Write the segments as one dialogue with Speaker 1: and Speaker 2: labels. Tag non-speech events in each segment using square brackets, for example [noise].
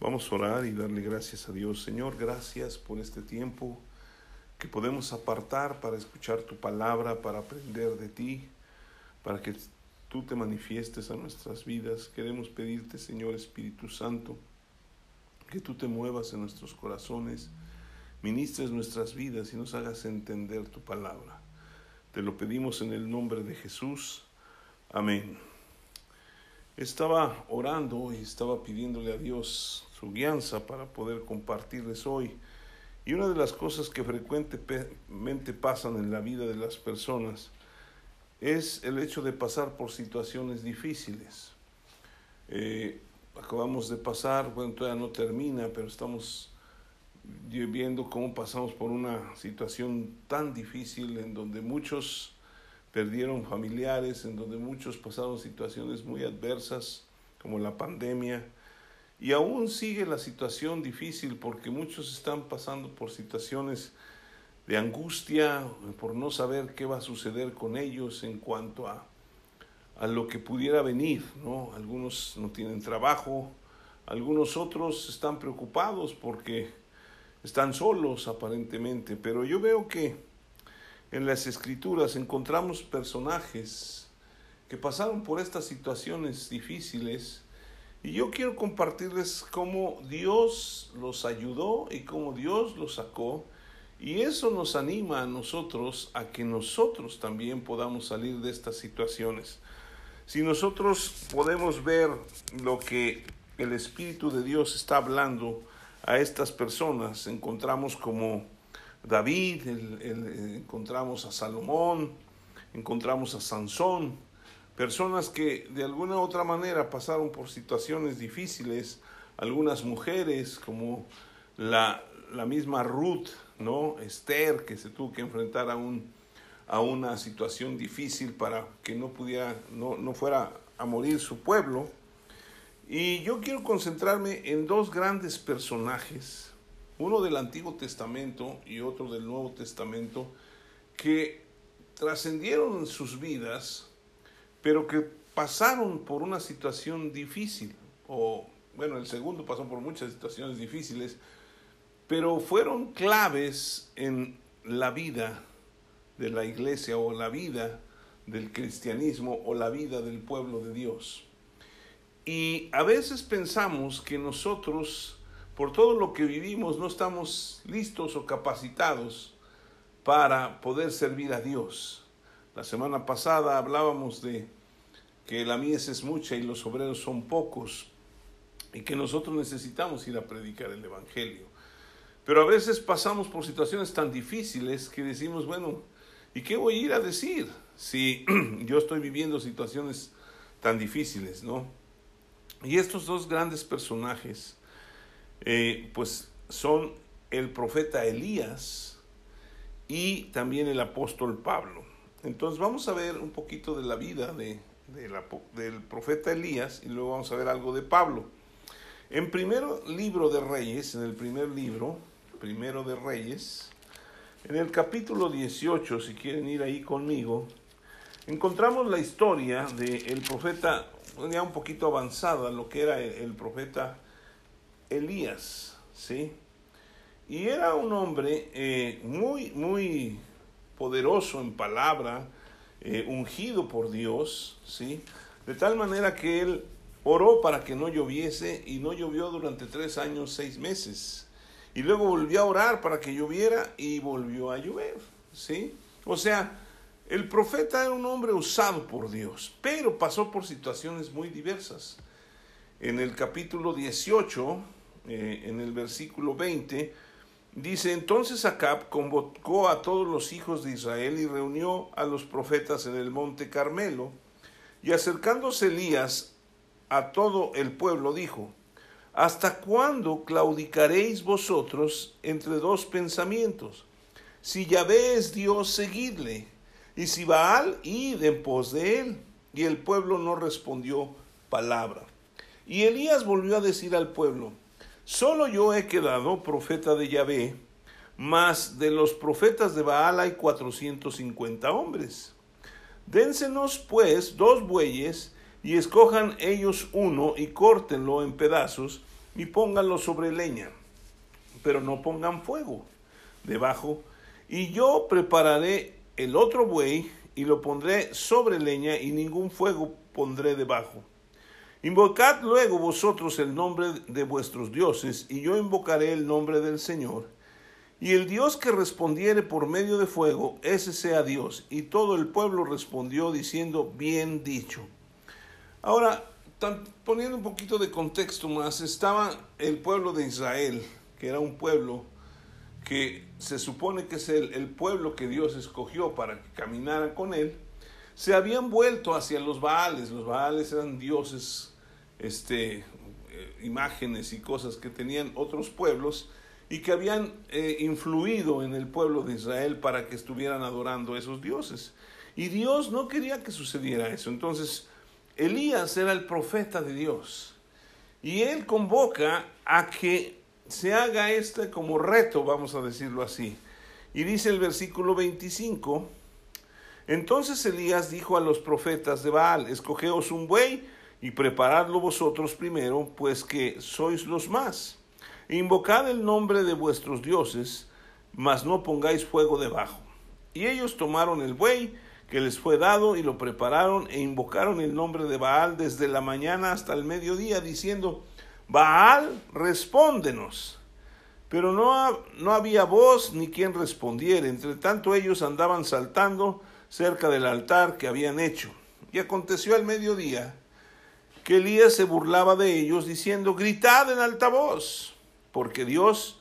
Speaker 1: Vamos a orar y darle gracias a Dios. Señor, gracias por este tiempo que podemos apartar para escuchar tu palabra, para aprender de ti, para que tú te manifiestes a nuestras vidas. Queremos pedirte, Señor Espíritu Santo, que tú te muevas en nuestros corazones, ministres nuestras vidas y nos hagas entender tu palabra. Te lo pedimos en el nombre de Jesús. Amén. Estaba orando y estaba pidiéndole a Dios su guianza para poder compartirles hoy. Y una de las cosas que frecuentemente pasan en la vida de las personas es el hecho de pasar por situaciones difíciles. Eh, acabamos de pasar, bueno, todavía no termina, pero estamos viendo cómo pasamos por una situación tan difícil en donde muchos perdieron familiares, en donde muchos pasaron situaciones muy adversas, como la pandemia, y aún sigue la situación difícil porque muchos están pasando por situaciones de angustia, por no saber qué va a suceder con ellos en cuanto a, a lo que pudiera venir, ¿no? Algunos no tienen trabajo, algunos otros están preocupados porque están solos aparentemente, pero yo veo que en las escrituras encontramos personajes que pasaron por estas situaciones difíciles y yo quiero compartirles cómo Dios los ayudó y cómo Dios los sacó y eso nos anima a nosotros a que nosotros también podamos salir de estas situaciones. Si nosotros podemos ver lo que el Espíritu de Dios está hablando a estas personas, encontramos como David, encontramos a Salomón, encontramos a Sansón, personas que de alguna u otra manera pasaron por situaciones difíciles, algunas mujeres como la, la misma Ruth, ¿no? Esther, que se tuvo que enfrentar a, un, a una situación difícil para que no pudiera, no, no fuera a morir su pueblo. Y yo quiero concentrarme en dos grandes personajes uno del Antiguo Testamento y otro del Nuevo Testamento, que trascendieron en sus vidas, pero que pasaron por una situación difícil, o bueno, el segundo pasó por muchas situaciones difíciles, pero fueron claves en la vida de la iglesia o la vida del cristianismo o la vida del pueblo de Dios. Y a veces pensamos que nosotros por todo lo que vivimos no estamos listos o capacitados para poder servir a Dios. La semana pasada hablábamos de que la mies es mucha y los obreros son pocos y que nosotros necesitamos ir a predicar el Evangelio. Pero a veces pasamos por situaciones tan difíciles que decimos, bueno, ¿y qué voy a ir a decir si [clears throat] yo estoy viviendo situaciones tan difíciles, no? Y estos dos grandes personajes, eh, pues son el profeta Elías y también el apóstol Pablo. Entonces vamos a ver un poquito de la vida de, del profeta Elías y luego vamos a ver algo de Pablo. En primer libro de Reyes, en el primer libro, primero de Reyes, en el capítulo 18, si quieren ir ahí conmigo, encontramos la historia del profeta, ya un poquito avanzada, lo que era el profeta Elías, ¿sí? Y era un hombre eh, muy, muy poderoso en palabra, eh, ungido por Dios, ¿sí? De tal manera que él oró para que no lloviese y no llovió durante tres años, seis meses. Y luego volvió a orar para que lloviera y volvió a llover, ¿sí? O sea, el profeta era un hombre usado por Dios, pero pasó por situaciones muy diversas. En el capítulo 18, eh, en el versículo 20, dice, entonces Acab convocó a todos los hijos de Israel y reunió a los profetas en el monte Carmelo, y acercándose Elías a todo el pueblo, dijo, ¿Hasta cuándo claudicaréis vosotros entre dos pensamientos? Si Yahvé es Dios, seguidle, y si Baal, id en pos de él. Y el pueblo no respondió palabra. Y Elías volvió a decir al pueblo, Solo yo he quedado profeta de Yahvé, mas de los profetas de Baal hay cuatrocientos cincuenta hombres. Dénsenos pues dos bueyes y escojan ellos uno y córtenlo en pedazos y pónganlo sobre leña, pero no pongan fuego debajo, y yo prepararé el otro buey y lo pondré sobre leña y ningún fuego pondré debajo. Invocad luego vosotros el nombre de vuestros dioses, y yo invocaré el nombre del Señor. Y el Dios que respondiere por medio de fuego, ese sea Dios. Y todo el pueblo respondió diciendo, bien dicho. Ahora, poniendo un poquito de contexto más, estaba el pueblo de Israel, que era un pueblo que se supone que es el, pueblo que Dios escogió para que caminara con él, se habían vuelto hacia los Baales. Los Baales eran dioses, este, eh, imágenes y cosas que tenían otros pueblos y que habían eh, influido en el pueblo de Israel para que estuvieran adorando a esos dioses. Y Dios no quería que sucediera eso. Entonces, Elías era el profeta de Dios. Y él convoca a que se haga este como reto, vamos a decirlo así. Y dice el versículo 25, entonces Elías dijo a los profetas de Baal, escogeos un buey y preparadlo vosotros primero, pues que sois los más. Invocad el nombre de vuestros dioses, mas no pongáis fuego debajo. Y ellos tomaron el buey que les fue dado y lo prepararon e invocaron el nombre de Baal desde la mañana hasta el mediodía, diciendo, Baal, respóndenos. Pero no, no había voz ni quien respondiera. Entre tanto ellos andaban saltando cerca del altar que habían hecho. Y aconteció al mediodía que Elías se burlaba de ellos, diciendo, gritad en alta voz, porque Dios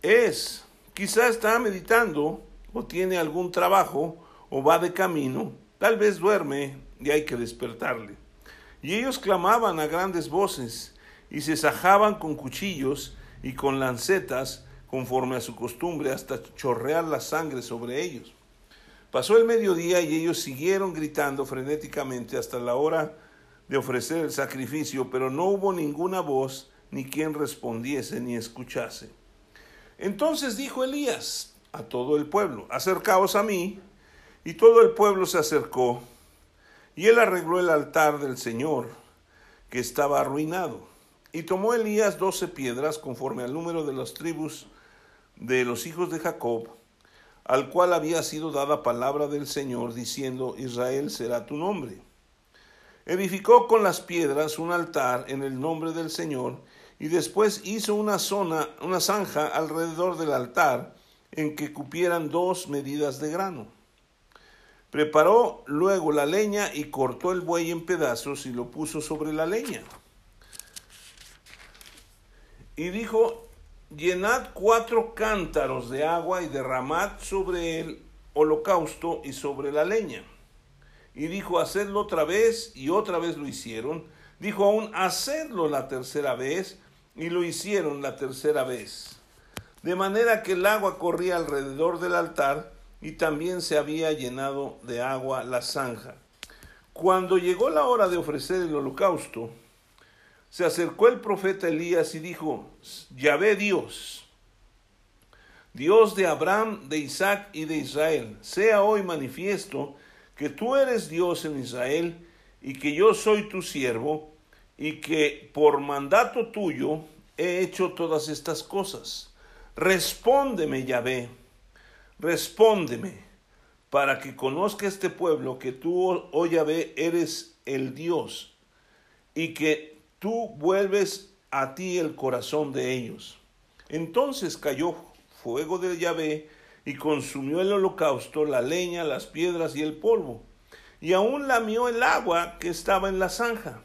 Speaker 1: es. Quizá está meditando o tiene algún trabajo o va de camino, tal vez duerme y hay que despertarle. Y ellos clamaban a grandes voces y se sajaban con cuchillos y con lancetas conforme a su costumbre hasta chorrear la sangre sobre ellos. Pasó el mediodía y ellos siguieron gritando frenéticamente hasta la hora de ofrecer el sacrificio, pero no hubo ninguna voz ni quien respondiese ni escuchase. Entonces dijo Elías a todo el pueblo, acercaos a mí. Y todo el pueblo se acercó, y él arregló el altar del Señor, que estaba arruinado y tomó Elías doce piedras conforme al número de las tribus de los hijos de Jacob, al cual había sido dada palabra del Señor, diciendo, Israel será tu nombre. Edificó con las piedras un altar en el nombre del Señor, y después hizo una zona, una zanja alrededor del altar, en que cupieran dos medidas de grano. Preparó luego la leña y cortó el buey en pedazos y lo puso sobre la leña y dijo, llenad cuatro cántaros de agua y derramad sobre el holocausto y sobre la leña. Y dijo, hacedlo otra vez, y otra vez lo hicieron. Dijo aún, hacedlo la tercera vez, y lo hicieron la tercera vez. De manera que el agua corría alrededor del altar, y también se había llenado de agua la zanja. Cuando llegó la hora de ofrecer el holocausto, se acercó el profeta Elías y dijo, Yahvé Dios, Dios de Abraham, de Isaac y de Israel, sea hoy manifiesto que tú eres Dios en Israel y que yo soy tu siervo y que por mandato tuyo he hecho todas estas cosas. Respóndeme, Yahvé, respóndeme, para que conozca este pueblo que tú, oh Yahvé, eres el Dios y que tú vuelves a ti el corazón de ellos. Entonces cayó fuego de Yahvé y consumió el holocausto, la leña, las piedras y el polvo, y aún lamió el agua que estaba en la zanja.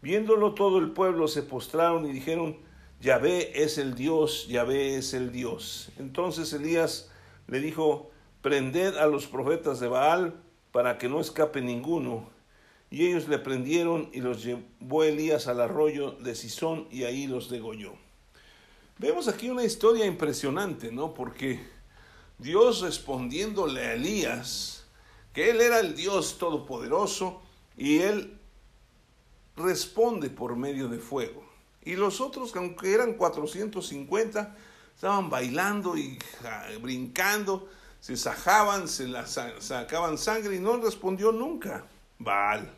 Speaker 1: Viéndolo todo el pueblo se postraron y dijeron, Yahvé es el Dios, Yahvé es el Dios. Entonces Elías le dijo, prended a los profetas de Baal para que no escape ninguno. Y ellos le prendieron y los llevó Elías al arroyo de Sison y ahí los degolló. Vemos aquí una historia impresionante, ¿no? Porque Dios respondiéndole a Elías, que él era el Dios todopoderoso, y él responde por medio de fuego. Y los otros, aunque eran 450, estaban bailando y brincando, se sajaban, se la sacaban sangre y no respondió nunca. Baal.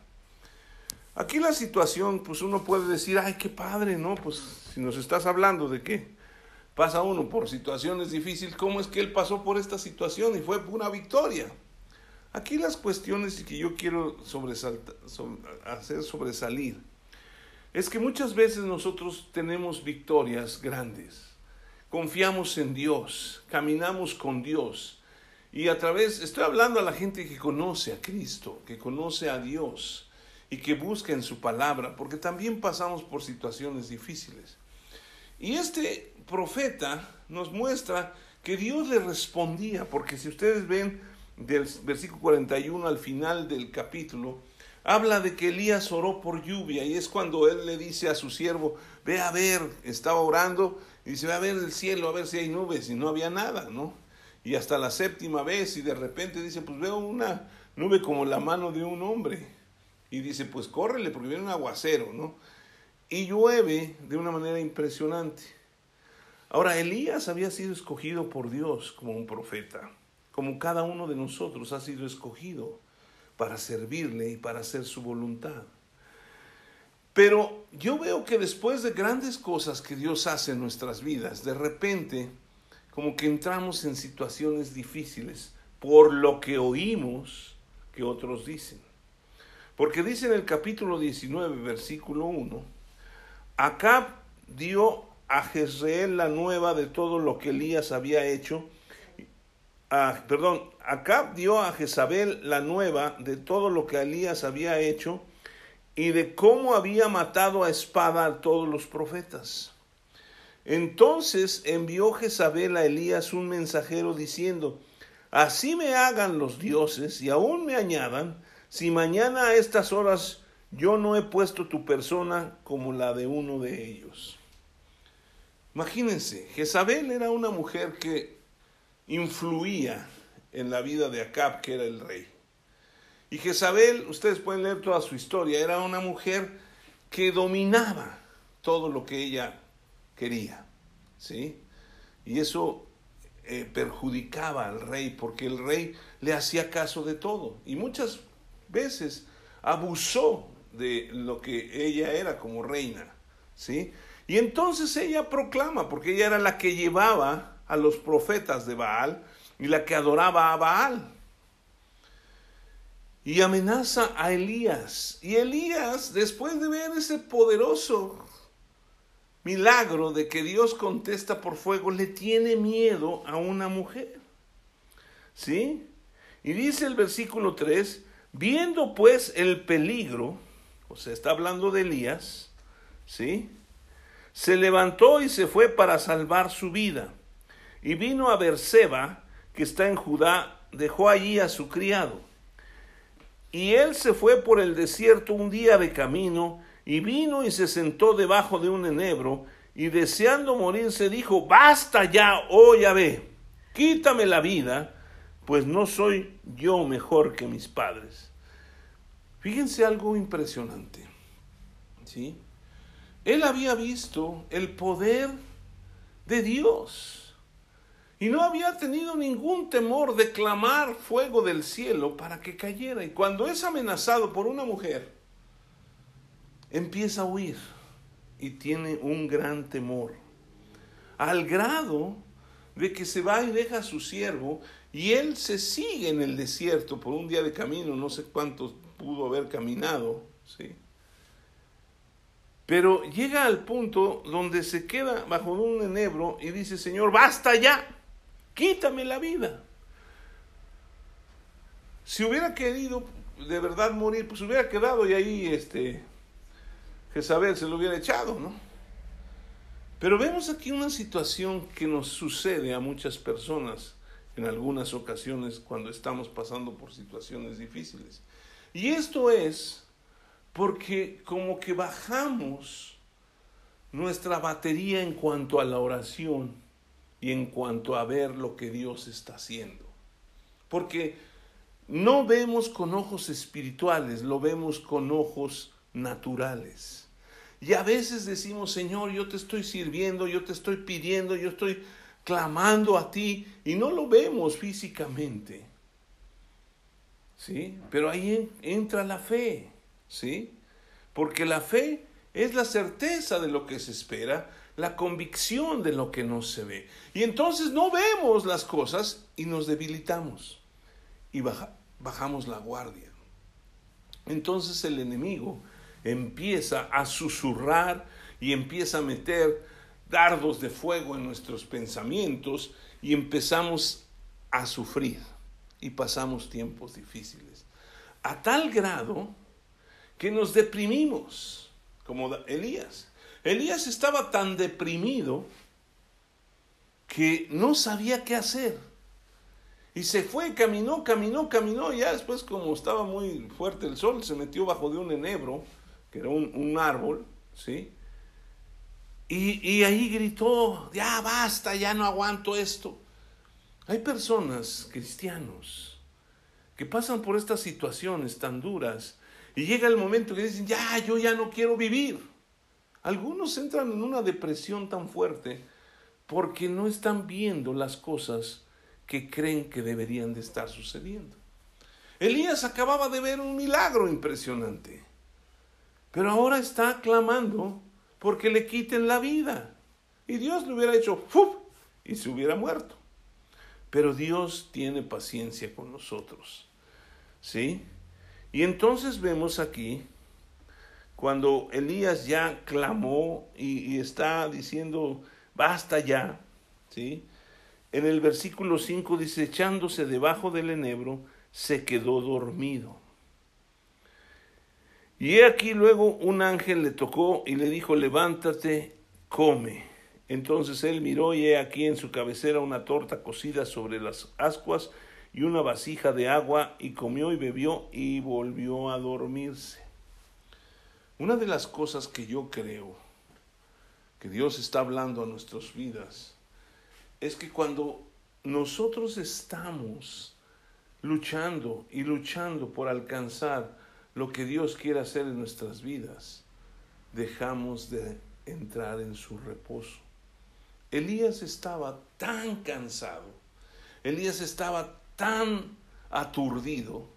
Speaker 1: Aquí la situación, pues uno puede decir, ay, qué padre, ¿no? Pues si nos estás hablando de qué pasa uno por situaciones difíciles, ¿cómo es que él pasó por esta situación y fue una victoria? Aquí las cuestiones que yo quiero hacer sobresalir es que muchas veces nosotros tenemos victorias grandes, confiamos en Dios, caminamos con Dios y a través, estoy hablando a la gente que conoce a Cristo, que conoce a Dios y que busca en su palabra, porque también pasamos por situaciones difíciles. Y este profeta nos muestra que Dios le respondía, porque si ustedes ven del versículo 41 al final del capítulo, habla de que Elías oró por lluvia y es cuando él le dice a su siervo, ve a ver, estaba orando y dice, ve a ver el cielo, a ver si hay nubes y no había nada, ¿no? Y hasta la séptima vez y de repente dice, pues veo una nube como la mano de un hombre. Y dice, pues córrele porque viene un aguacero, ¿no? Y llueve de una manera impresionante. Ahora, Elías había sido escogido por Dios como un profeta, como cada uno de nosotros ha sido escogido para servirle y para hacer su voluntad. Pero yo veo que después de grandes cosas que Dios hace en nuestras vidas, de repente como que entramos en situaciones difíciles por lo que oímos que otros dicen. Porque dice en el capítulo 19, versículo 1, Acab dio a Jezreel la nueva de todo lo que Elías había hecho. Perdón, Acab dio a Jezabel la nueva de todo lo que Elías había hecho y de cómo había matado a espada a todos los profetas. Entonces envió Jezabel a Elías un mensajero diciendo, Así me hagan los dioses y aún me añadan, si mañana a estas horas yo no he puesto tu persona como la de uno de ellos. Imagínense, Jezabel era una mujer que influía en la vida de Acab, que era el rey. Y Jezabel, ustedes pueden leer toda su historia, era una mujer que dominaba todo lo que ella quería, ¿sí? Y eso eh, perjudicaba al rey, porque el rey le hacía caso de todo. Y muchas veces abusó de lo que ella era como reina, ¿sí? Y entonces ella proclama, porque ella era la que llevaba a los profetas de Baal y la que adoraba a Baal. Y amenaza a Elías. Y Elías, después de ver ese poderoso milagro de que Dios contesta por fuego, le tiene miedo a una mujer. ¿Sí? Y dice el versículo 3, viendo pues el peligro, o sea, está hablando de Elías, ¿sí? Se levantó y se fue para salvar su vida. Y vino a Berseba, que está en Judá, dejó allí a su criado. Y él se fue por el desierto un día de camino, y vino y se sentó debajo de un enebro, y deseando morirse dijo, basta ya, oh Yahvé, quítame la vida, pues no soy yo mejor que mis padres. Fíjense algo impresionante. ¿Sí? Él había visto el poder de Dios y no había tenido ningún temor de clamar fuego del cielo para que cayera. Y cuando es amenazado por una mujer, empieza a huir y tiene un gran temor, al grado de que se va y deja a su siervo y él se sigue en el desierto por un día de camino, no sé cuántos pudo haber caminado, ¿sí? Pero llega al punto donde se queda bajo un enebro y dice, Señor, basta ya, quítame la vida. Si hubiera querido de verdad morir, pues hubiera quedado y ahí este, Jezabel se lo hubiera echado, ¿no? Pero vemos aquí una situación que nos sucede a muchas personas en algunas ocasiones cuando estamos pasando por situaciones difíciles. Y esto es porque como que bajamos nuestra batería en cuanto a la oración y en cuanto a ver lo que Dios está haciendo. Porque no vemos con ojos espirituales, lo vemos con ojos naturales. Y a veces decimos, Señor, yo te estoy sirviendo, yo te estoy pidiendo, yo estoy clamando a ti y no lo vemos físicamente. ¿Sí? Pero ahí entra la fe. ¿Sí? porque la fe es la certeza de lo que se espera, la convicción de lo que no se ve. Y entonces no vemos las cosas y nos debilitamos y bajamos la guardia. Entonces el enemigo empieza a susurrar y empieza a meter dardos de fuego en nuestros pensamientos y empezamos a sufrir y pasamos tiempos difíciles. A tal grado que nos deprimimos, como Elías. Elías estaba tan deprimido que no sabía qué hacer. Y se fue, caminó, caminó, caminó. Y ya después, como estaba muy fuerte el sol, se metió bajo de un enebro, que era un, árbol, ¿sí? Y, y ahí gritó, ya basta, ya no aguanto esto. Hay personas, cristianos, que pasan por estas situaciones tan duras y llega el momento que dicen, ya, yo ya no quiero vivir. Algunos entran en una depresión tan fuerte porque no están viendo las cosas que creen que deberían de estar sucediendo. Elías acababa de ver un milagro impresionante, pero ahora está clamando porque le quiten la vida. Y Dios le hubiera hecho ¡fuf! y se hubiera muerto. Pero Dios tiene paciencia con nosotros. ¿Sí? Y entonces vemos aquí cuando Elías ya clamó y, está diciendo, basta ya, ¿sí? En el versículo 5 dice, echándose debajo del enebro, se quedó dormido. Y he aquí luego un ángel le tocó y le dijo, levántate, come. Entonces él miró y he aquí en su cabecera una torta cocida sobre las ascuas y una vasija de agua y comió y bebió y volvió a dormirse. Una de las cosas que yo creo que Dios está hablando a nuestras vidas es que cuando nosotros estamos luchando y luchando por alcanzar lo que Dios quiere hacer en nuestras vidas, dejamos de entrar en su reposo. Elías estaba tan cansado, Elías estaba tan aturdido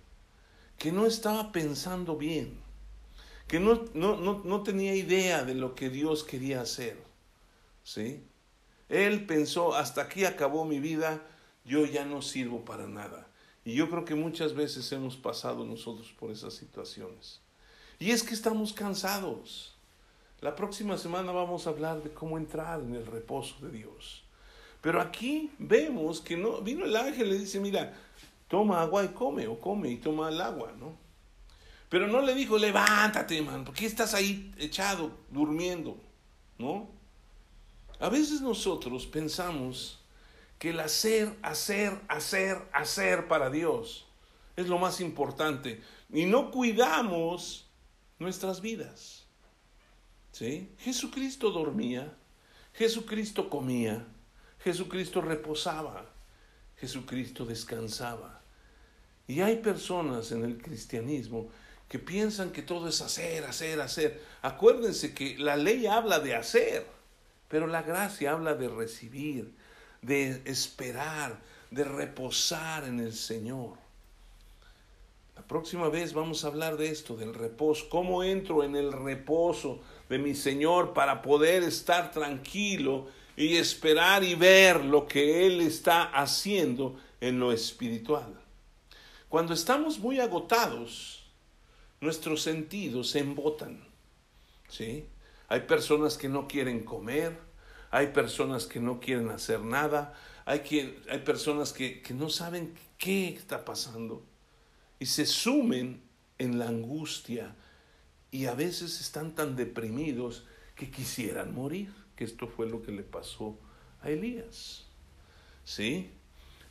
Speaker 1: que no estaba pensando bien que no, no, tenía idea de lo que Dios quería hacer. ¿Sí? Él pensó, hasta aquí acabó mi vida, yo ya no sirvo para nada. Y yo creo que muchas veces hemos pasado nosotros por esas situaciones. Y es que estamos cansados. La próxima semana vamos a hablar de cómo entrar en el reposo de Dios. Pero aquí vemos que no vino el ángel y le dice, mira, toma agua y come, o come y toma el agua, ¿no? Pero no le dijo, levántate, man, ¿por qué estás ahí echado, durmiendo? ¿No? A veces nosotros pensamos que el hacer, hacer, hacer, hacer para Dios es lo más importante y no cuidamos nuestras vidas. ¿Sí? Jesucristo dormía, Jesucristo comía, Jesucristo reposaba, Jesucristo descansaba. Y hay personas en el cristianismo que piensan que todo es hacer, hacer, hacer. Acuérdense que la ley habla de hacer, pero la gracia habla de recibir, de esperar, de reposar en el Señor. La próxima vez vamos a hablar de esto, del reposo. ¿Cómo entro en el reposo de mi Señor para poder estar tranquilo y esperar y ver lo que Él está haciendo en lo espiritual? Cuando estamos muy agotados, nuestros sentidos se embotan. ¿sí? Hay personas que no quieren comer, hay personas que no quieren hacer nada, hay, hay personas que, que no saben qué está pasando y se sumen en la angustia y a veces están tan deprimidos que quisieran morir, que esto fue lo que le pasó a Elías. ¿Sí?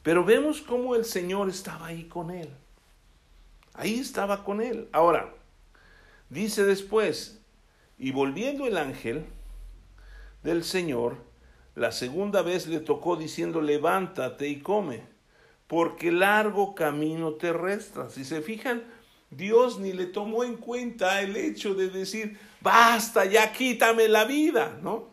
Speaker 1: Pero vemos cómo el Señor estaba ahí con él. Ahí estaba con él. Ahora, dice después, y volviendo el ángel del Señor, la segunda vez le tocó diciendo, levántate y come, porque largo camino te resta. Si se fijan, Dios ni le tomó en cuenta el hecho de decir, basta, ya quítame la vida, ¿no?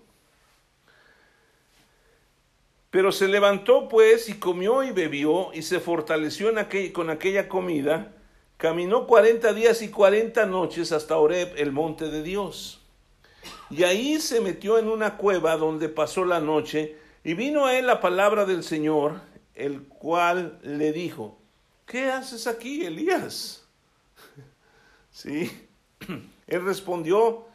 Speaker 1: Pero se levantó pues y comió y bebió y se fortaleció con aquella comida caminó cuarenta días y cuarenta noches hasta Oreb, el monte de Dios. Y ahí se metió en una cueva donde pasó la noche, y vino a él la palabra del Señor, el cual le dijo, ¿qué haces aquí, Elías? [laughs] Sí, [clears throat] él respondió,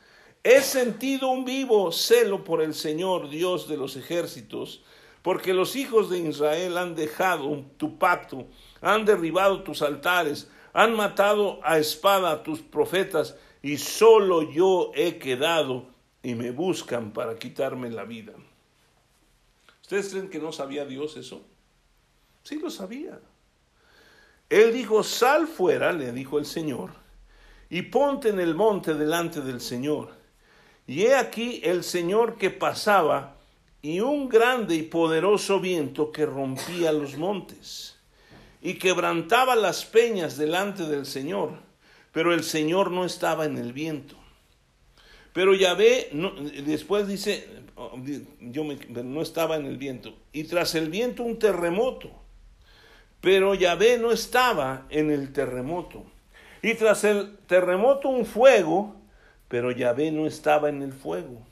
Speaker 1: he sentido un vivo celo por el Señor, Dios de los ejércitos, porque los hijos de Israel han dejado tu pacto, han derribado tus altares, han matado a espada a tus profetas, y solo yo he quedado y me buscan para quitarme la vida. ¿Ustedes creen que no sabía Dios eso? Sí lo sabía. Él dijo, sal fuera, le dijo el Señor, y ponte en el monte delante del Señor. Y he aquí el Señor que pasaba, y un grande y poderoso viento que rompía los montes, y quebrantaba las peñas delante del Señor, pero el Señor no estaba en el viento. Pero Yahvé, después dice, yo no estaba en el viento, y tras el viento un terremoto, pero Yahvé no estaba en el terremoto. Y tras el terremoto un fuego, pero Yahvé no estaba en el fuego.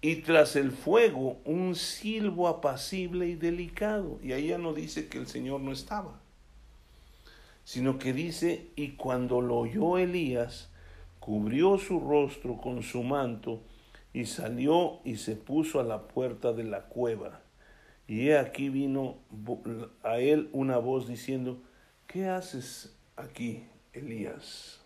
Speaker 1: Y tras el fuego un silbo apacible y delicado. Y ahí ya no dice que el Señor no estaba, sino que dice, y cuando lo oyó Elías, cubrió su rostro con su manto y salió y se puso a la puerta de la cueva. Y he aquí vino a él una voz diciendo, ¿qué haces aquí, Elías?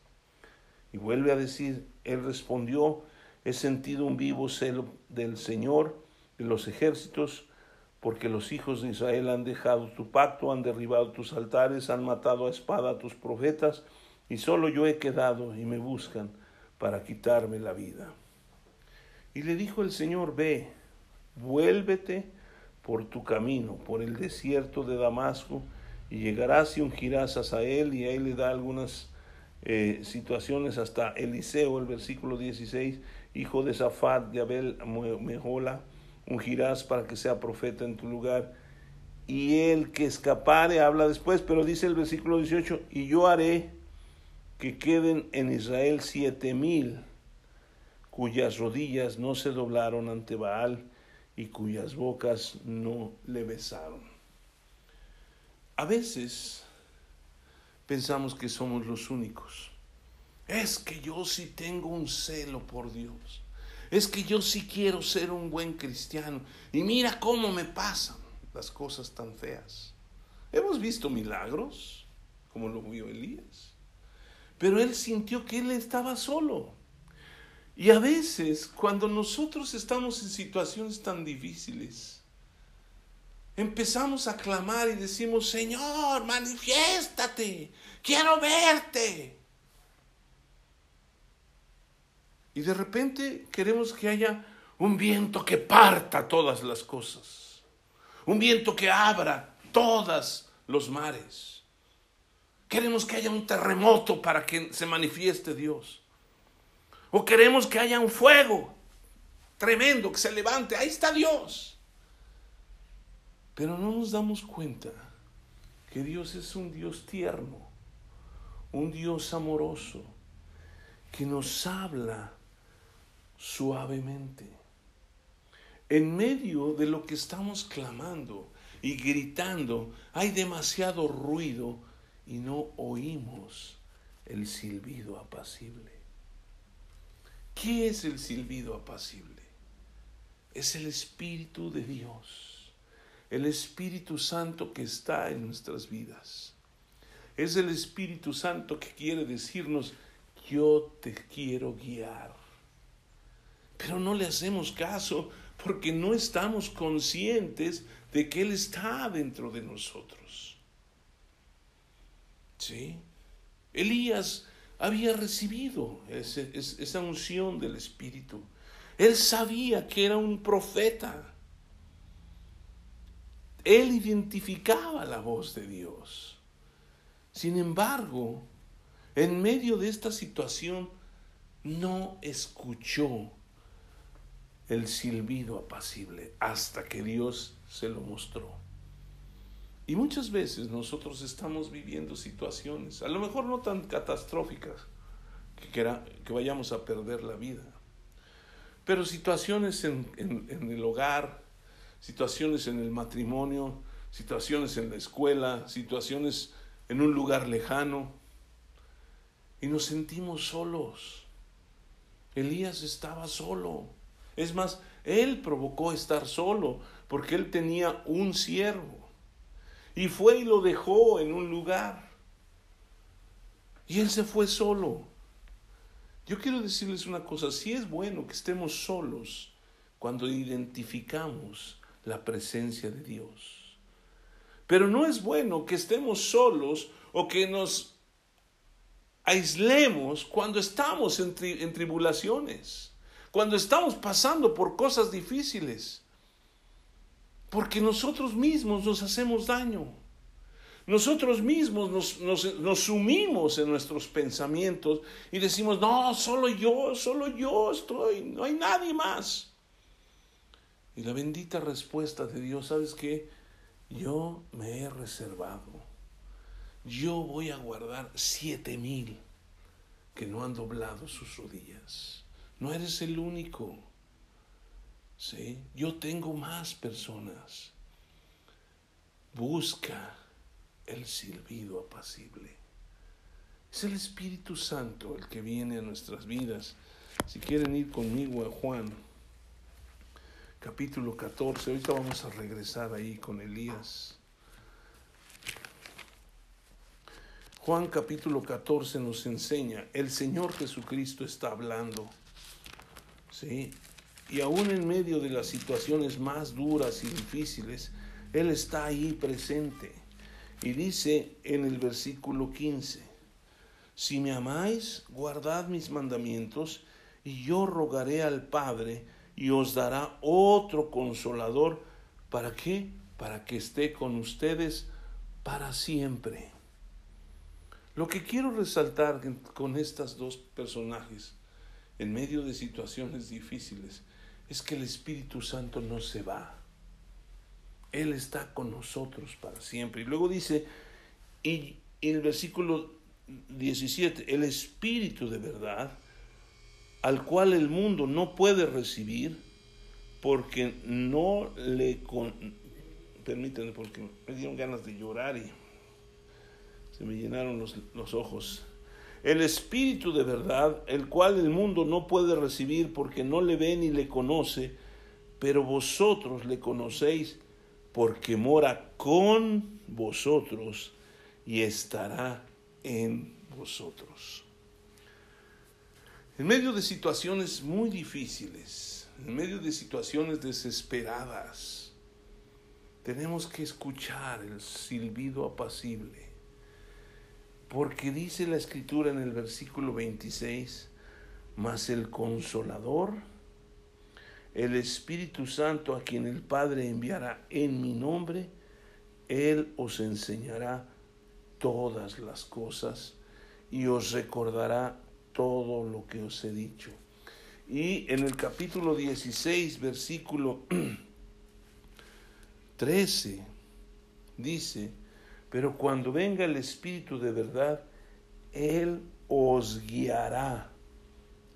Speaker 1: Y vuelve a decir, él respondió, he sentido un vivo celo del Señor de los ejércitos, porque los hijos de Israel han dejado tu pacto, han derribado tus altares, han matado a espada a tus profetas, y solo yo he quedado y me buscan para quitarme la vida. Y le dijo el Señor, ve, vuélvete, por tu camino, por el desierto de Damasco, y llegarás y ungirás a él, y ahí le da algunas eh, situaciones hasta Eliseo, el versículo 16, hijo de Zafat de Abel Mejola, ungirás para que sea profeta en tu lugar. Y el que escapare, habla después, pero dice el versículo 18, y yo haré que queden en Israel siete mil cuyas rodillas no se doblaron ante Baal y cuyas bocas no le besaron. A veces pensamos que somos los únicos. Es que yo sí tengo un celo por Dios. Es que yo sí quiero ser un buen cristiano. Y mira cómo me pasan las cosas tan feas. Hemos visto milagros, como lo vio Elías. Pero él sintió que él estaba solo. Y a veces, cuando nosotros estamos en situaciones tan difíciles, empezamos a clamar y decimos, Señor, manifiéstate, quiero verte. Y de repente queremos que haya un viento que parta todas las cosas, un viento que abra todos los mares. Queremos que haya un terremoto para que se manifieste Dios. O queremos que haya un fuego tremendo que se levante. Ahí está Dios. Pero no nos damos cuenta que Dios es un Dios tierno, un Dios amoroso, que nos habla suavemente. En medio de lo que estamos clamando y gritando, hay demasiado ruido y no oímos el silbido apacible. ¿Qué es el silbido apacible? Es el Espíritu de Dios, el Espíritu Santo que está en nuestras vidas. Es el Espíritu Santo que quiere decirnos, yo te quiero guiar. Pero no le hacemos caso porque no estamos conscientes de que Él está dentro de nosotros. ¿Sí? Elías había recibido esa unción del Espíritu. Él sabía que era un profeta. Él identificaba la voz de Dios. Sin embargo, en medio de esta situación, no escuchó el silbido apacible hasta que Dios se lo mostró. Y muchas veces nosotros estamos viviendo situaciones, a lo mejor no tan catastróficas, que, que vayamos a perder la vida, pero situaciones en, en el hogar, situaciones en el matrimonio, situaciones en la escuela, situaciones en un lugar lejano, y nos sentimos solos. Elías estaba solo. Es más, él provocó estar solo porque él tenía un siervo. Y fue y lo dejó en un lugar. Y él se fue solo. Yo quiero decirles una cosa, si es bueno que estemos solos cuando identificamos la presencia de Dios. Pero no es bueno que estemos solos o que nos aislemos cuando estamos en, en tribulaciones, cuando estamos pasando por cosas difíciles, porque nosotros mismos nos hacemos daño. Nosotros mismos nos, nos, sumimos en nuestros pensamientos y decimos, no, solo yo, solo yo estoy, no hay nadie más. Y la bendita respuesta de Dios, ¿sabes qué? Yo me he reservado. Yo voy a guardar siete mil que no han doblado sus rodillas. No eres el único. ¿Sí? Yo tengo más personas. Busca el silbido apacible. Es el Espíritu Santo el que viene a nuestras vidas. Si quieren ir conmigo a Juan, capítulo 14, ahorita vamos a regresar ahí con Elías. Juan capítulo 14 nos enseña, el Señor Jesucristo está hablando. Y aún en medio de las situaciones más duras y difíciles, Él está ahí presente. Y dice en el versículo 15, si me amáis, guardad mis mandamientos, y yo rogaré al Padre, y os dará otro consolador. ¿Para qué? Para que esté con ustedes para siempre. Lo que quiero resaltar con estas dos personajes, en medio de situaciones difíciles, es que el Espíritu Santo no se va. Él está con nosotros para siempre. Y luego dice, y el versículo 17, el Espíritu de verdad, al cual el mundo no puede recibir, porque no le... Con... Permítanme, porque me dieron ganas de llorar y se me llenaron los, los ojos. El Espíritu de verdad, el cual el mundo no puede recibir porque no le ve ni le conoce, pero vosotros le conocéis porque mora con vosotros y estará en vosotros. En medio de situaciones muy difíciles, en medio de situaciones desesperadas, tenemos que escuchar el silbido apacible. Porque dice la escritura en el versículo 26, mas el consolador, el Espíritu Santo a quien el Padre enviará en mi nombre, Él os enseñará todas las cosas y os recordará todo lo que os he dicho. Y en el capítulo 16, versículo [clears throat] 13, dice, pero cuando venga el Espíritu de verdad, Él os guiará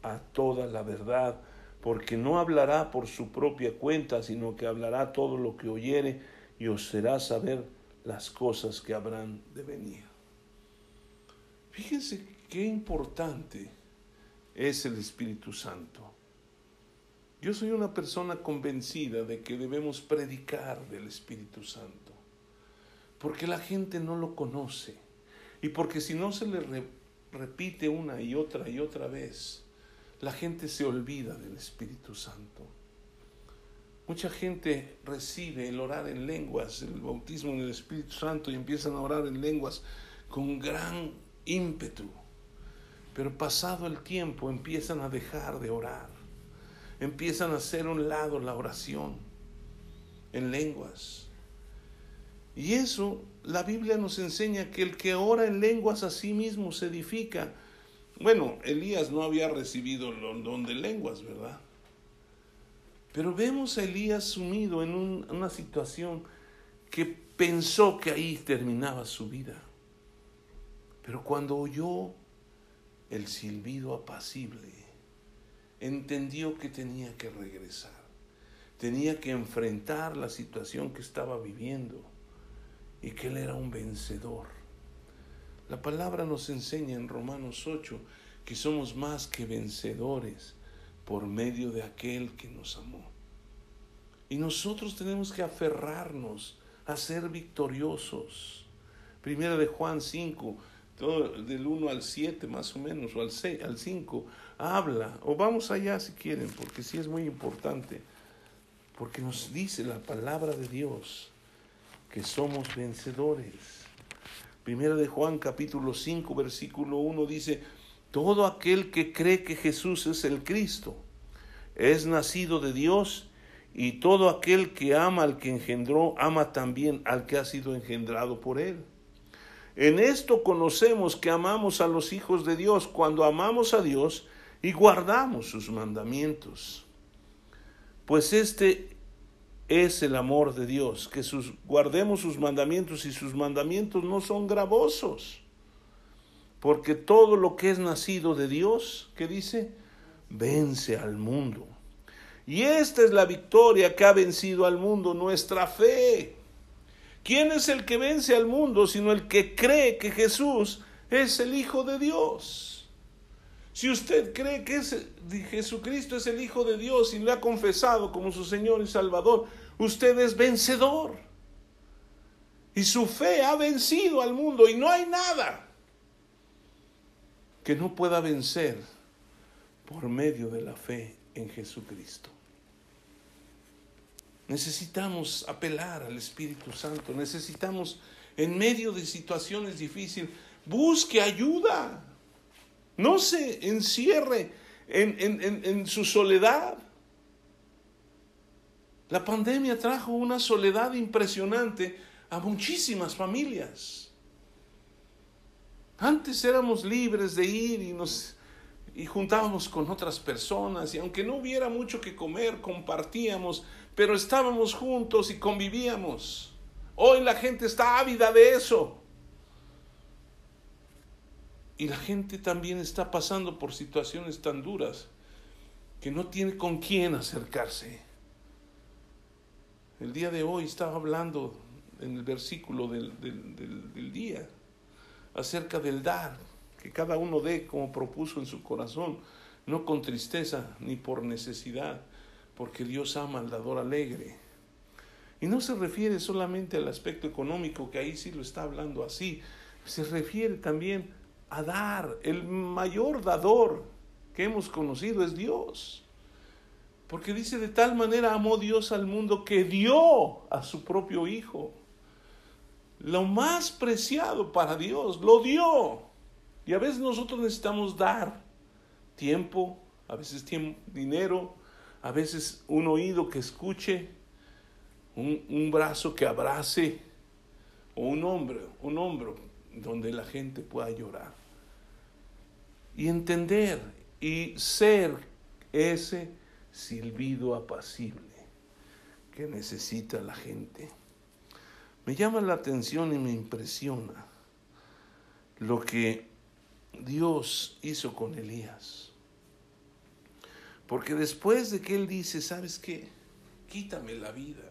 Speaker 1: a toda la verdad porque no hablará por su propia cuenta, sino que hablará todo lo que oyere y os será saber las cosas que habrán de venir. Fíjense qué importante es el Espíritu Santo. Yo soy una persona convencida de que debemos predicar del Espíritu Santo, porque la gente no lo conoce y porque si no se le repite una y otra y otra vez, la gente se olvida del Espíritu Santo. Mucha gente recibe el orar en lenguas, el bautismo en el Espíritu Santo y empiezan a orar en lenguas con gran ímpetu. Pero pasado el tiempo empiezan a dejar de orar. Empiezan a hacer un lado la oración en lenguas. Y eso la Biblia nos enseña que el que ora en lenguas a sí mismo se edifica bueno, Elías no había recibido el don de lenguas, ¿verdad? Pero vemos a Elías sumido en una situación que pensó que ahí terminaba su vida. Pero cuando oyó el silbido apacible, entendió que tenía que regresar, tenía que enfrentar la situación que estaba viviendo y que él era un vencedor. La palabra nos enseña en Romanos 8 que somos más que vencedores por medio de aquel que nos amó. Y nosotros tenemos que aferrarnos a ser victoriosos. Primera de Juan 5, todo, del 1 al 7 más o menos, o al, 6, al 5, habla, o vamos allá si quieren, porque sí es muy importante, porque nos dice la palabra de Dios que somos vencedores. Primera de Juan capítulo 5 versículo 1 dice, todo aquel que cree que Jesús es el Cristo es nacido de Dios y todo aquel que ama al que engendró ama también al que ha sido engendrado por él. En esto conocemos que amamos a los hijos de Dios cuando amamos a Dios y guardamos sus mandamientos. Pues este es el amor de Dios, que sus, guardemos sus mandamientos y sus mandamientos no son gravosos. Porque todo lo que es nacido de Dios, ¿qué dice? Vence al mundo. Y esta es la victoria que ha vencido al mundo, nuestra fe. ¿Quién es el que vence al mundo sino el que cree que Jesús es el Hijo de Dios? Si usted cree que Jesucristo es el Hijo de Dios y lo ha confesado como su Señor y Salvador, usted es vencedor. Y su fe ha vencido al mundo y no hay nada que no pueda vencer por medio de la fe en Jesucristo. Necesitamos apelar al Espíritu Santo, necesitamos en medio de situaciones difíciles, busque ayuda, no se encierre en, en su soledad. La pandemia trajo una soledad impresionante a muchísimas familias. Antes éramos libres de ir y nos y juntábamos con otras personas y aunque no hubiera mucho que comer, compartíamos, pero estábamos juntos y convivíamos. Hoy la gente está ávida de eso. Y la gente también está pasando por situaciones tan duras que no tiene con quién acercarse. El día de hoy estaba hablando en el versículo del, del día acerca del dar que cada uno dé como propuso en su corazón, no con tristeza ni por necesidad, porque Dios ama al dador alegre. Y no se refiere solamente al aspecto económico, que ahí sí lo está hablando así, se refiere también a dar. El mayor dador que hemos conocido es Dios. Porque dice, de tal manera amó Dios al mundo que dio a su propio Hijo. Lo más preciado para Dios, lo dio. Y a veces nosotros necesitamos dar tiempo, a veces tiempo, dinero, a veces un oído que escuche, un, un brazo que abrace, o un hombro, un hombro donde la gente pueda llorar. Y entender y ser ese silbido apacible que necesita la gente. Me llama la atención y me impresiona lo que Dios hizo con Elías. Porque después de que él dice, ¿sabes qué? Quítame la vida.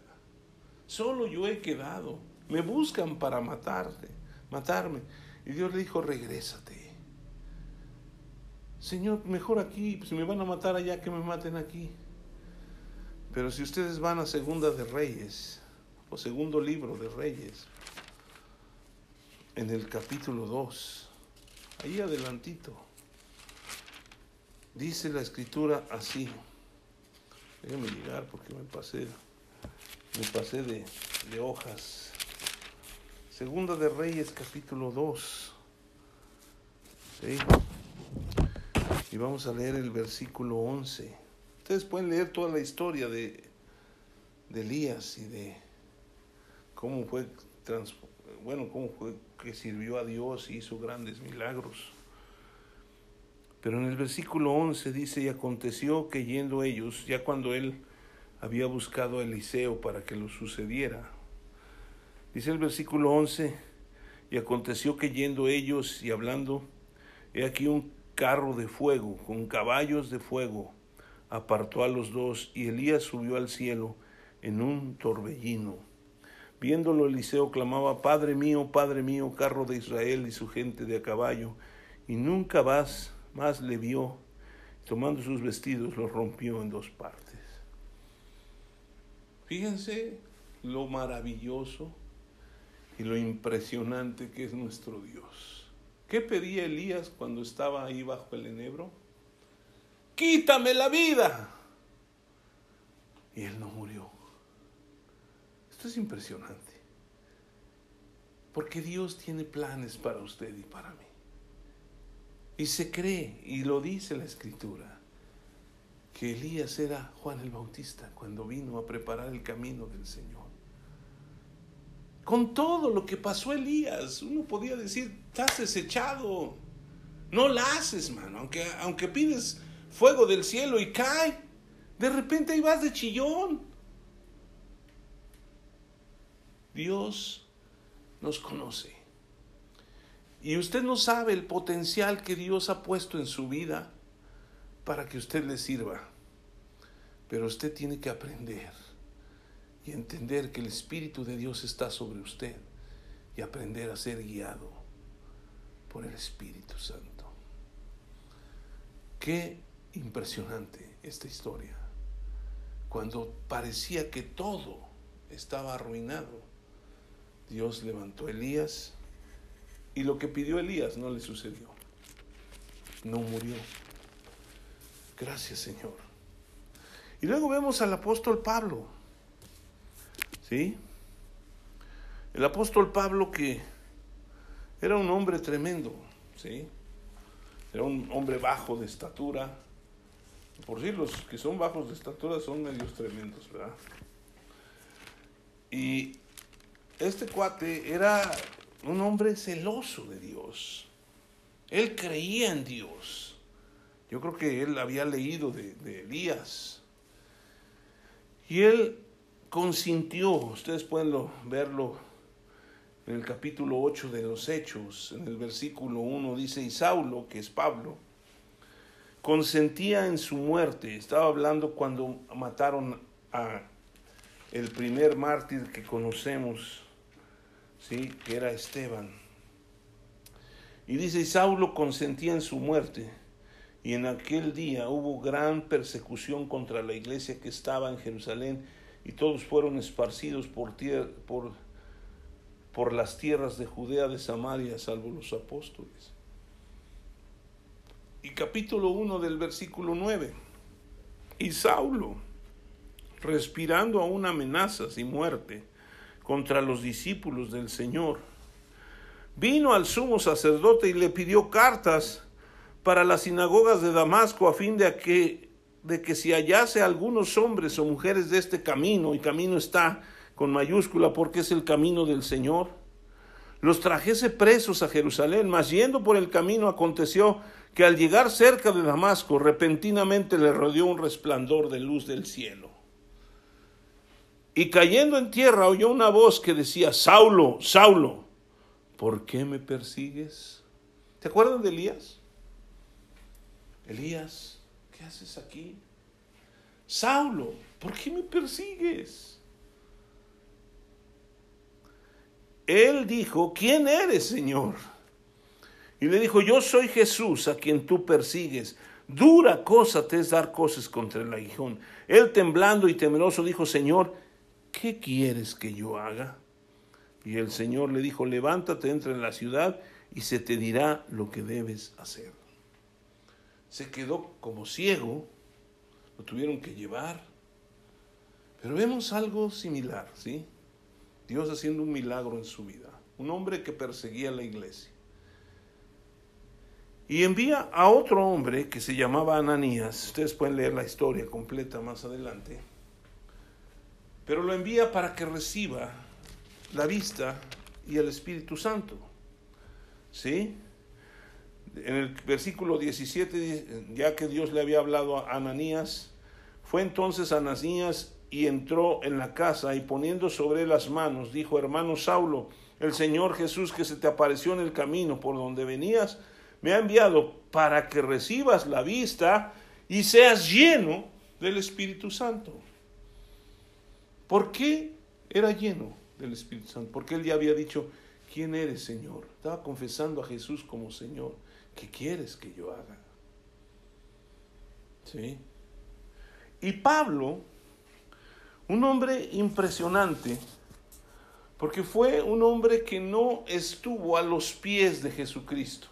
Speaker 1: Solo yo he quedado. Me buscan para matarte, matarme. Y Dios le dijo, regrésate. Señor, mejor aquí, si me van a matar allá, que me maten aquí. Pero si ustedes van a Segunda de Reyes, o segundo libro de Reyes, en el capítulo 2, ahí adelantito. Dice la escritura así. Déjenme llegar porque me pasé, me pasé de, de hojas. Segunda de Reyes, capítulo 2. ¿Sí? Y vamos a leer el versículo 11. Ustedes pueden leer toda la historia de, de Elías y de cómo fue bueno, cómo fue que sirvió a Dios y hizo grandes milagros. Pero en el versículo 11 dice, y aconteció que yendo ellos, ya cuando él había buscado a Eliseo para que lo sucediera, Dice el versículo 11, y aconteció que yendo ellos y hablando, he aquí un carro de fuego con caballos de fuego apartó a los dos y Elías subió al cielo en un torbellino. Viéndolo Eliseo clamaba, Padre mío, Padre mío, carro de Israel y su gente de a caballo, y nunca más, más le vio. Tomando sus vestidos los rompió en dos partes. Fíjense lo maravilloso y lo impresionante que es nuestro Dios. ¿Qué pedía Elías cuando estaba ahí bajo el enebro? Quítame la vida. Y él no murió. Esto es impresionante. Porque Dios tiene planes para usted y para mí. Y se cree, y lo dice la escritura, que Elías era Juan el Bautista cuando vino a preparar el camino del Señor. Con todo lo que pasó Elías, uno podía decir, estás desechado. No la haces, mano. Aunque, aunque pides fuego del cielo y cae, de repente ahí vas de chillón. Dios nos conoce. Y usted no sabe el potencial que Dios ha puesto en su vida para que usted le sirva. Pero usted tiene que aprender y entender que el Espíritu de Dios está sobre usted y aprender a ser guiado por el Espíritu Santo. Qué impresionante esta historia. Cuando parecía que todo estaba arruinado, Dios levantó a Elías y lo que pidió Elías no le sucedió. No murió. Gracias Señor. Y luego vemos al apóstol Pablo. ¿Sí? El apóstol Pablo que era un hombre tremendo, ¿sí? Era un hombre bajo de estatura. Por si los que son bajos de estatura son medios tremendos, ¿verdad? Y este cuate era un hombre celoso de Dios. Él creía en Dios. Yo creo que él había leído de, de Elías. Y él consintió, ustedes pueden verlo en el capítulo 8 de los Hechos, en el versículo 1 dice, y Saulo, que es Pablo, consentía en su muerte. Estaba hablando cuando mataron a el primer mártir que conocemos, ¿sí? que era Esteban. Y dice, y Saulo consentía en su muerte. Y en aquel día hubo gran persecución contra la iglesia que estaba en Jerusalén y todos fueron esparcidos por, por, por las tierras de Judea, de Samaria, salvo los apóstoles. Y capítulo 1 del versículo 9. Y Saulo, respirando aún amenazas y muerte contra los discípulos del Señor, vino al sumo sacerdote y le pidió cartas para las sinagogas de Damasco a fin de que, de que si hallase algunos hombres o mujeres de este camino, y camino está con mayúscula porque es el camino del Señor, los trajese presos a Jerusalén, mas yendo por el camino aconteció que al llegar cerca de Damasco repentinamente le rodeó un resplandor de luz del cielo. Y cayendo en tierra oyó una voz que decía, Saulo, Saulo, ¿por qué me persigues? ¿Te acuerdan de Elías? Elías, ¿qué haces aquí? Saulo, ¿por qué me persigues? Él dijo, ¿quién eres, Señor? Y le dijo, yo soy Jesús a quien tú persigues. Dura cosa te es dar cosas contra el aguijón. Él temblando y temeroso dijo, Señor, ¿qué quieres que yo haga? Y el Señor le dijo, levántate, entra en la ciudad y se te dirá lo que debes hacer. Se quedó como ciego, lo tuvieron que llevar. Pero vemos algo similar, ¿sí? Dios haciendo un milagro en su vida. Un hombre que perseguía la iglesia y envía a otro hombre que se llamaba Ananías. Ustedes pueden leer la historia completa más adelante. Pero lo envía para que reciba la vista y el Espíritu Santo. ¿Sí? En el versículo 17, ya que Dios le había hablado a Ananías, fue entonces Ananías y entró en la casa y poniendo sobre las manos, dijo, hermano Saulo, el Señor Jesús que se te apareció en el camino por donde venías, me ha enviado para que recibas la vista y seas lleno del Espíritu Santo. ¿Por qué era lleno del Espíritu Santo? Porque él ya había dicho, ¿quién eres, Señor? Estaba confesando a Jesús como Señor. ¿Qué quieres que yo haga? ¿Sí? Y Pablo, un hombre impresionante, porque fue un hombre que no estuvo a los pies de Jesucristo,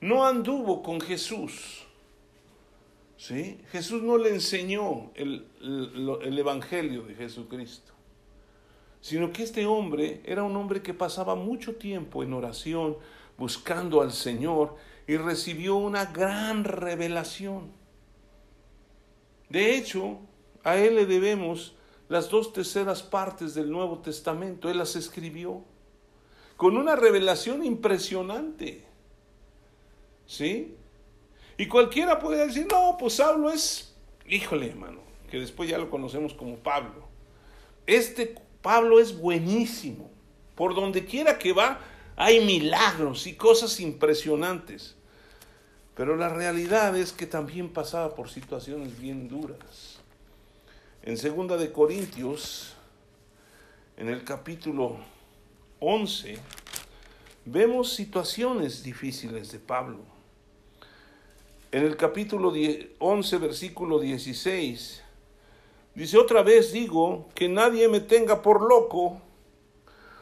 Speaker 1: no anduvo con Jesús. ¿Sí? Jesús no le enseñó el, el, Evangelio de Jesucristo, sino que este hombre era un hombre que pasaba mucho tiempo en oración, buscando al Señor, y recibió una gran revelación. De hecho, a él le debemos las dos terceras partes del Nuevo Testamento. Él las escribió con una revelación impresionante. ¿Sí? Y cualquiera puede decir, no, pues Pablo es, híjole, hermano, que después ya lo conocemos como Pablo. Este Pablo es buenísimo. Por donde quiera que va, hay milagros y cosas impresionantes. Pero la realidad es que también pasaba por situaciones bien duras. En segunda de Corintios, en el capítulo 11, vemos situaciones difíciles de Pablo. En el capítulo 11, versículo 16, dice, otra vez digo, que nadie me tenga por loco,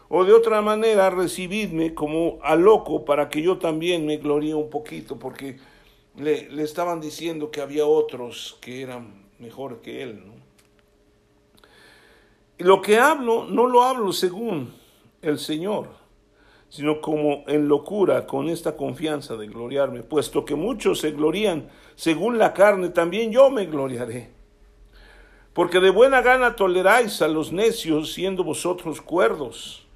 Speaker 1: o de otra manera recibidme como a loco para que yo también me gloríe un poquito, porque le, le, estaban diciendo que había otros que eran mejor que él. ¿no? Y lo que hablo no lo hablo según el Señor, sino como en locura con esta confianza de gloriarme, puesto que muchos se glorían según la carne, también yo me gloriaré. Porque de buena gana toleráis a los necios siendo vosotros cuerdos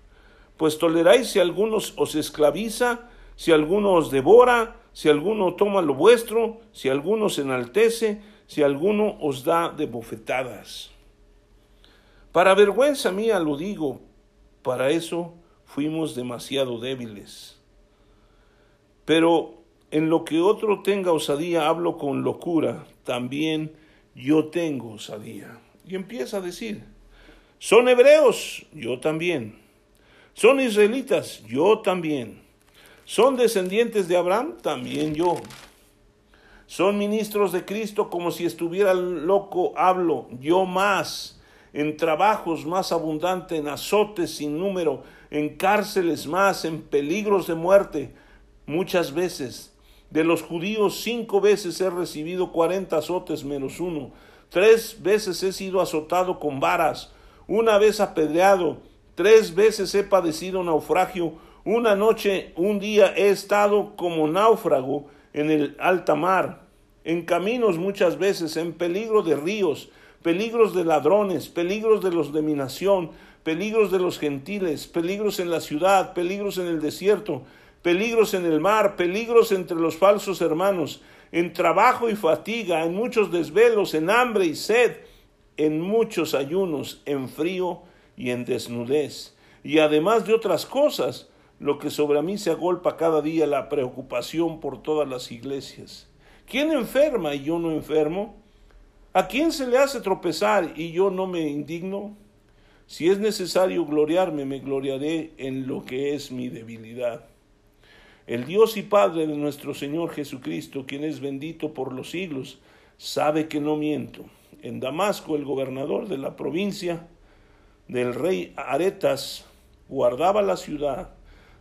Speaker 1: pues toleráis si alguno os esclaviza, si alguno os devora, si alguno toma lo vuestro, si alguno se enaltece, si alguno os da de bofetadas. Para vergüenza mía lo digo, para eso fuimos demasiado débiles. Pero en lo que otro tenga osadía hablo con locura, también yo tengo osadía. Y empieza a decir, son hebreos, yo también. ¿Son israelitas? Yo también. ¿Son descendientes de Abraham? También yo. ¿Son ministros de Cristo como si estuviera loco? Hablo yo más. En trabajos más abundante, en azotes sin número, en cárceles más, en peligros de muerte. Muchas veces. De los judíos cinco veces he recibido cuarenta azotes menos uno. Tres veces he sido azotado con varas. Una vez apedreado Tres veces he padecido naufragio, una noche, un día he estado como náufrago en el alta mar, en caminos muchas veces, en peligro de ríos, peligros de ladrones, peligros de los de mi nación, peligros de los gentiles, peligros en la ciudad, peligros en el desierto, peligros en el mar, peligros entre los falsos hermanos, en trabajo y fatiga, en muchos desvelos, en hambre y sed, en muchos ayunos, en frío y en desnudez. Y además de otras cosas, lo que sobre mí se agolpa cada día la preocupación por todas las iglesias. ¿Quién enferma y yo no enfermo? ¿A quién se le hace tropezar y yo no me indigno? Si es necesario gloriarme, me gloriaré en lo que es mi debilidad. El Dios y Padre de nuestro Señor Jesucristo, quien es bendito por los siglos, sabe que no miento. En Damasco, el gobernador de la provincia, del rey Aretas guardaba la ciudad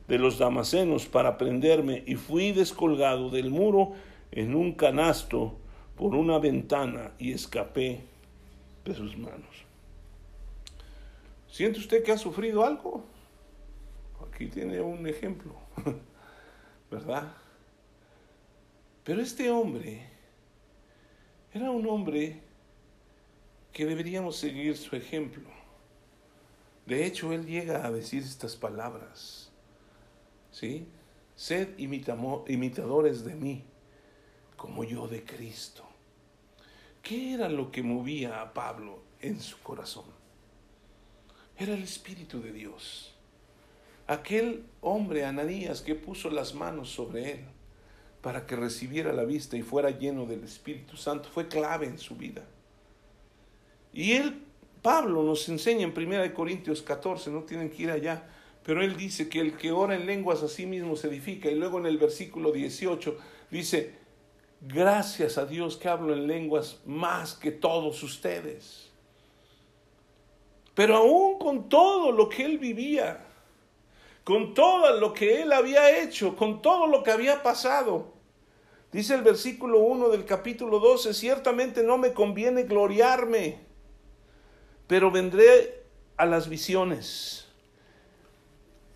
Speaker 1: de los damasenos para prenderme y fui descolgado del muro en un canasto por una ventana y escapé de sus manos. ¿Siente usted que ha sufrido algo? Aquí tiene un ejemplo, [laughs] ¿verdad? Pero este hombre era un hombre que deberíamos seguir su ejemplo. De hecho, él llega a decir estas palabras. ¿Sí? Sed imitadores de mí, como yo de Cristo. ¿Qué era lo que movía a Pablo? en su corazón. Era el Espíritu de Dios. Aquel hombre, Ananías, que puso las manos sobre él para que recibiera la vista y fuera lleno del Espíritu Santo, fue clave en su vida. Y él, Pablo nos enseña en 1 Corintios 14, no tienen que ir allá, pero él dice que el que ora en lenguas a sí mismo se edifica. Y luego en el versículo 18 dice, gracias a Dios que hablo en lenguas más que todos ustedes. Pero aún con todo lo que él vivía, con todo lo que él había hecho, con todo lo que había pasado, dice el versículo 1 del capítulo 12, ciertamente no me conviene gloriarme, pero vendré a las visiones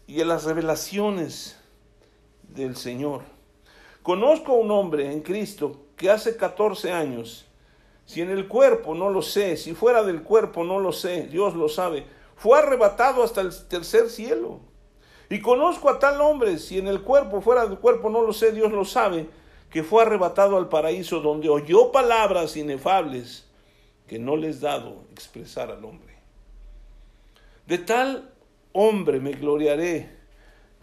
Speaker 1: y a las revelaciones del Señor. Conozco a un hombre en Cristo que hace 14 años, si en el cuerpo no lo sé, si fuera del cuerpo no lo sé, Dios lo sabe, fue arrebatado hasta el tercer cielo. Y conozco a tal hombre, si en el cuerpo, fuera del cuerpo no lo sé, Dios lo sabe, que fue arrebatado al paraíso donde oyó palabras inefables que no les dado expresar al hombre. De tal hombre me gloriaré,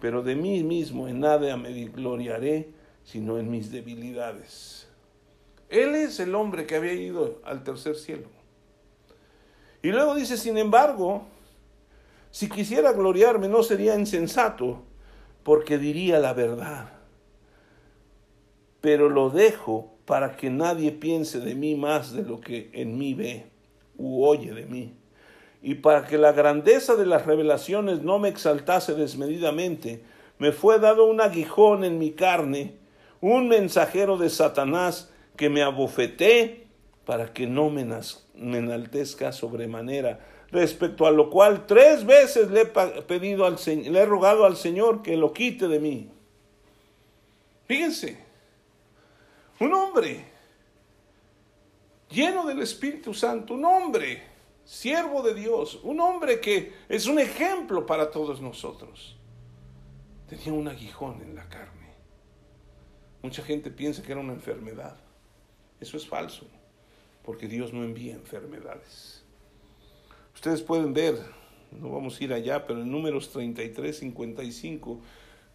Speaker 1: pero de mí mismo en nada me gloriaré, sino en mis debilidades. Él es el hombre que había ido al tercer cielo. Y luego dice, sin embargo, si quisiera gloriarme no sería insensato, porque diría la verdad. Pero lo dejo para que nadie piense de mí más de lo que en mí ve u oye de mí y para que la grandeza de las revelaciones no me exaltase desmedidamente, me fue dado un aguijón en mi carne, un mensajero de Satanás que me abofeté para que no me, enaltezca sobremanera. Respecto a lo cual tres veces le he pedido al le he rogado al Señor que lo quite de mí. Fíjense, un hombre lleno del Espíritu Santo, un hombre siervo de Dios, un hombre que es un ejemplo para todos nosotros. Tenía un aguijón en la carne. Mucha gente piensa que era una enfermedad. Eso es falso, porque Dios no envía enfermedades. Ustedes pueden ver, no vamos a ir allá, pero en números 33, 55,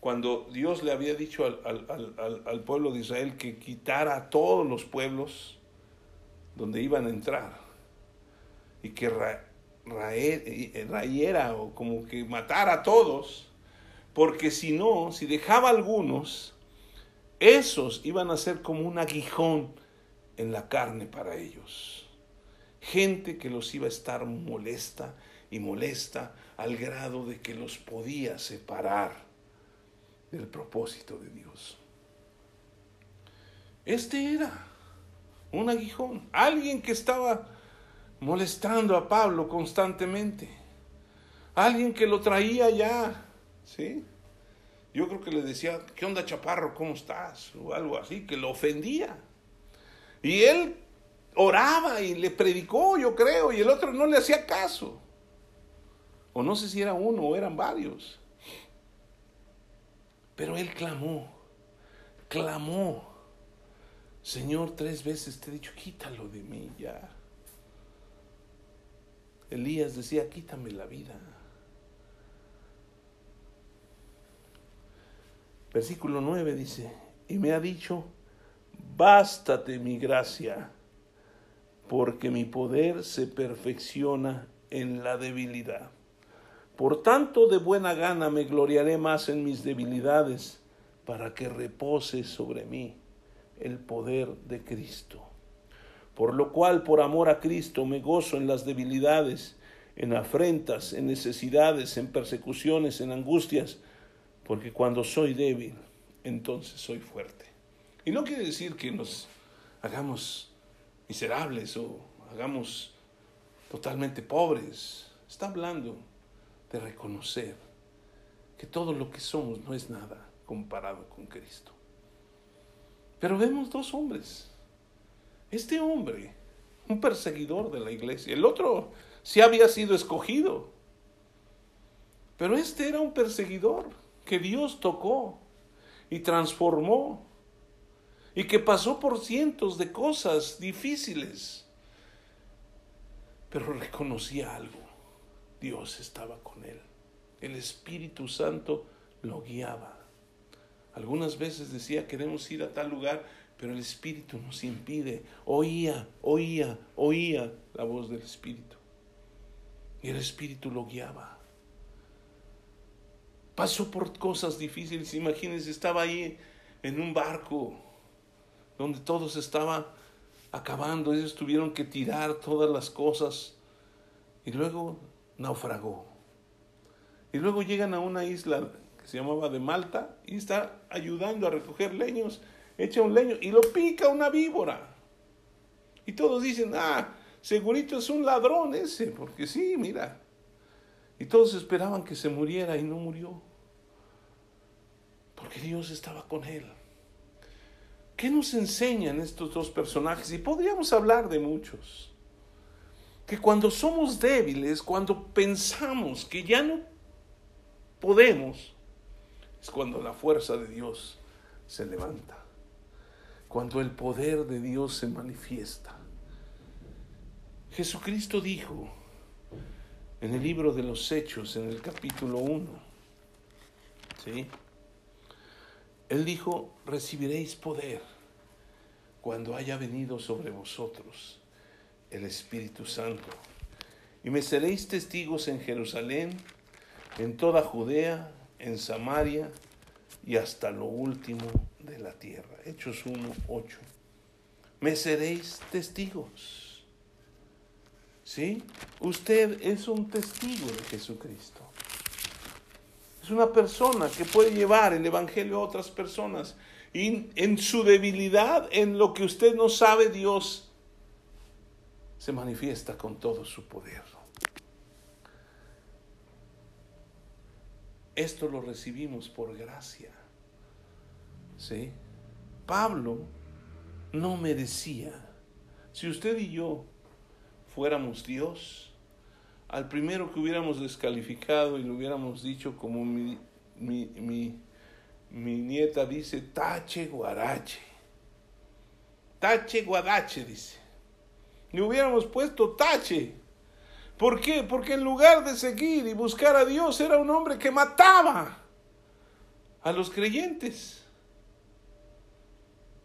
Speaker 1: cuando Dios le había dicho al, pueblo de Israel que quitara a todos los pueblos donde iban a entrar y que rayera o como que matara a todos, porque si no, si dejaba algunos, esos iban a ser como un aguijón en la carne para ellos. Gente que los iba a estar molesta y molesta al grado de que los podía separar del propósito de Dios. Este era un aguijón, alguien que estaba molestando a Pablo constantemente. Alguien que lo traía ya, ¿sí? Yo creo que le decía, ¿qué onda chaparro? ¿Cómo estás? O algo así, que lo ofendía. Y él oraba y le predicó, yo creo, y el otro no le hacía caso. O no sé si era uno o eran varios. Pero él clamó, clamó. Señor, tres veces te he dicho, quítalo de mí ya. Elías decía, quítame la vida. Versículo 9 dice, y me ha dicho, bástate mi gracia, porque mi poder se perfecciona en la debilidad. Por tanto, de buena gana me gloriaré más en mis debilidades, para que repose sobre mí el poder de Cristo. Por lo cual, por amor a Cristo, me gozo en las debilidades, en afrentas, en necesidades, en persecuciones, en angustias, porque cuando soy débil, entonces soy fuerte. Y no quiere decir que nos hagamos miserables o hagamos totalmente pobres. Está hablando de reconocer que todo lo que somos no es nada comparado con Cristo. Pero vemos dos hombres este hombre, un perseguidor de la iglesia, el otro sí había sido escogido, pero este era un perseguidor que Dios tocó y transformó y que pasó por cientos de cosas difíciles. pero reconocía algo. Dios estaba con él. El Espíritu Santo lo guiaba. Algunas veces decía, queremos ir a tal lugar, pero el Espíritu nos impide. Oía, oía, oía la voz del Espíritu. Y el Espíritu lo guiaba. Pasó por cosas difíciles. Imagínense, estaba ahí en un barco donde todo se estaba acabando. Ellos tuvieron que tirar todas las cosas. Y luego naufragó. Y luego llegan a una isla que se llamaba de Malta y está ayudando a recoger leños. Echa un leño y lo pica una víbora. Y todos dicen, ah, segurito es un ladrón ese, porque sí, mira. Y todos esperaban que se muriera y no murió. Porque Dios estaba con él. ¿Qué nos enseñan estos dos personajes? Y podríamos hablar de muchos. Que cuando somos débiles, cuando pensamos que ya no podemos, es cuando la fuerza de Dios se levanta. Cuando el poder de Dios se manifiesta. Jesucristo dijo en el libro de los Hechos, en el capítulo 1, ¿sí? Él dijo, recibiréis poder cuando haya venido sobre vosotros el Espíritu Santo. Y me seréis testigos en Jerusalén, en toda Judea, en Samaria y hasta lo último de la tierra. Hechos 1, 8. Me seréis testigos. ¿Sí? Usted es un testigo de Jesucristo. Es una persona que puede llevar el Evangelio a otras personas. Y en su debilidad, en lo que usted no sabe, Dios se manifiesta con todo su poder. Esto lo recibimos por gracia. ¿Sí? Pablo no merecía. Si usted y yo fuéramos Dios, al primero que hubiéramos descalificado y le hubiéramos dicho como mi, mi, nieta dice, tache guarache. Tache guadache, dice. Le hubiéramos puesto tache. ¿Por qué? Porque en lugar de seguir y buscar a Dios era un hombre que mataba a los creyentes.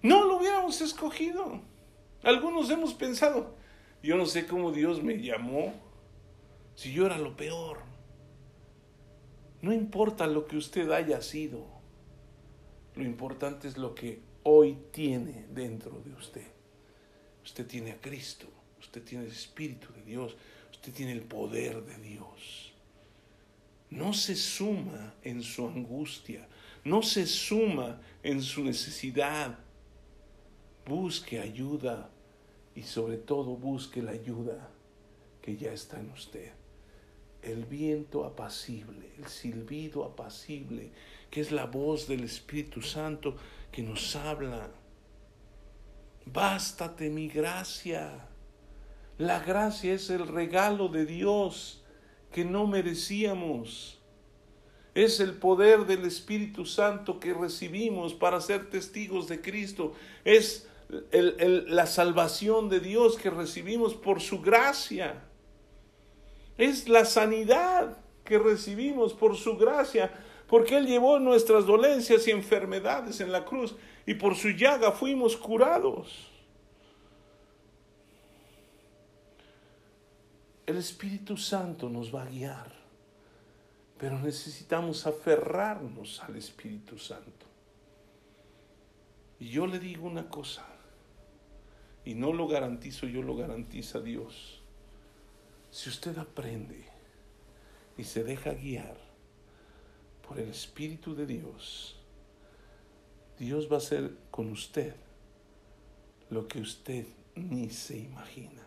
Speaker 1: No lo hubiéramos escogido. Algunos hemos pensado, yo no sé cómo Dios me llamó si yo era lo peor. No importa lo que usted haya sido, lo importante es lo que hoy tiene dentro de usted. Usted tiene a Cristo, usted tiene el Espíritu de Dios, usted tiene el poder de Dios. No se suma en su angustia, no se suma en su necesidad. Busque ayuda y sobre todo busque la ayuda que ya está en usted el viento apacible, el silbido apacible, que es la voz del Espíritu Santo que nos habla. Bástate mi gracia. La gracia es el regalo de Dios que no merecíamos. Es el poder del Espíritu Santo que recibimos para ser testigos de Cristo. Es la salvación de Dios que recibimos por su gracia. Es la sanidad que recibimos por su gracia, porque Él llevó nuestras dolencias y enfermedades en la cruz y por su llaga fuimos curados. El Espíritu Santo nos va a guiar, pero necesitamos aferrarnos al Espíritu Santo. Y yo le digo una cosa, y no lo garantizo yo, lo garantiza Dios. Si usted aprende y se deja guiar por el Espíritu de Dios, Dios va a hacer con usted lo que usted ni se imagina.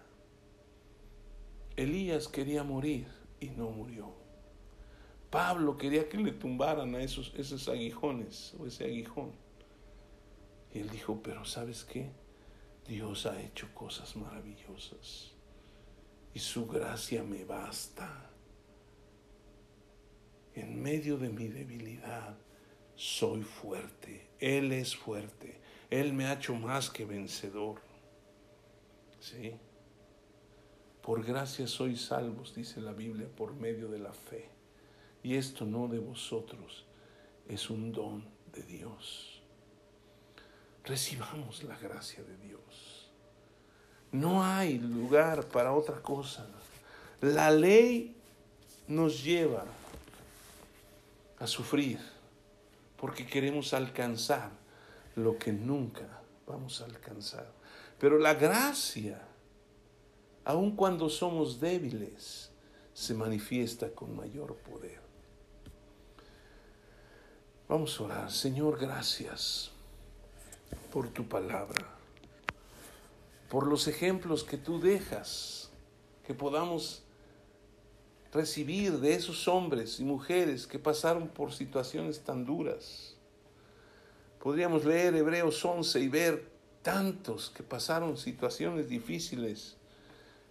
Speaker 1: Elías quería morir y no murió. Pablo quería que le tumbaran a esos, esos aguijones o ese aguijón. Y él dijo, pero ¿sabes qué? Dios ha hecho cosas maravillosas y su gracia me basta. En medio de mi debilidad soy fuerte. Él es fuerte. Él me ha hecho más que vencedor. ¿Sí? Por gracia sois salvos, dice la Biblia, por medio de la fe. Y esto no de vosotros, es un don de Dios. Recibamos la gracia de Dios. No hay lugar para otra cosa. La ley nos lleva a sufrir porque queremos alcanzar lo que nunca vamos a alcanzar. Pero la gracia, aun cuando somos débiles, se manifiesta con mayor poder. Vamos a orar. Señor, gracias por tu palabra, por los ejemplos que tú dejas, que podamos recibir de esos hombres y mujeres que pasaron por situaciones tan duras. Podríamos leer Hebreos 11 y ver tantos que pasaron situaciones difíciles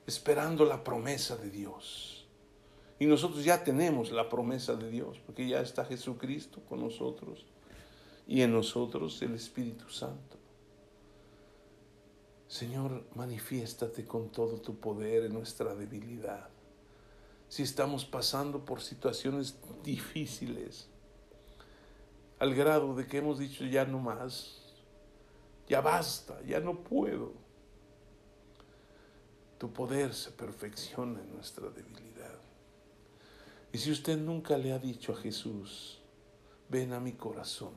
Speaker 1: esperando la promesa de Dios. Y nosotros ya tenemos la promesa de Dios, porque ya está Jesucristo con nosotros y en nosotros el Espíritu Santo. Señor, manifiéstate con todo tu poder en nuestra debilidad si estamos pasando por situaciones difíciles, al grado de que hemos dicho ya no más, ya basta, ya no puedo. Tu poder se perfecciona en nuestra debilidad. Y si usted nunca le ha dicho a Jesús, ven a mi corazón,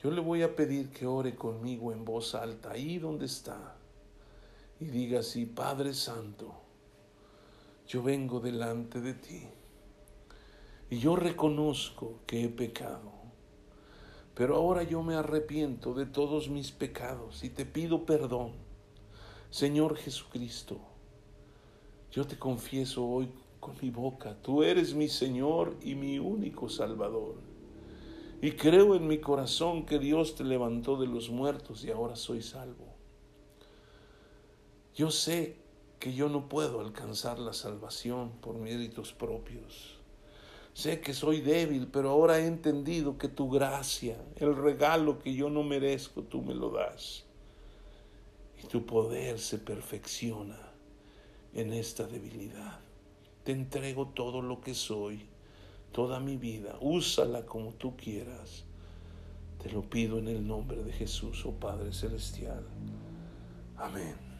Speaker 1: yo le voy a pedir que ore conmigo en voz alta, ahí donde está, y diga así, Padre Santo, yo vengo delante de ti y yo reconozco que he pecado. Pero ahora yo me arrepiento de todos mis pecados y te pido perdón. Señor Jesucristo, yo te confieso hoy con mi boca, tú eres mi Señor y mi único Salvador. Y creo en mi corazón que Dios te levantó de los muertos y ahora soy salvo. Yo sé que yo no puedo alcanzar la salvación por méritos propios. Sé que soy débil, pero ahora he entendido que tu gracia, el regalo que yo no merezco, tú me lo das. Y tu poder se perfecciona en esta debilidad. Te entrego todo lo que soy, toda mi vida. Úsala como tú quieras. Te lo pido en el nombre de Jesús, oh Padre Celestial. Amén.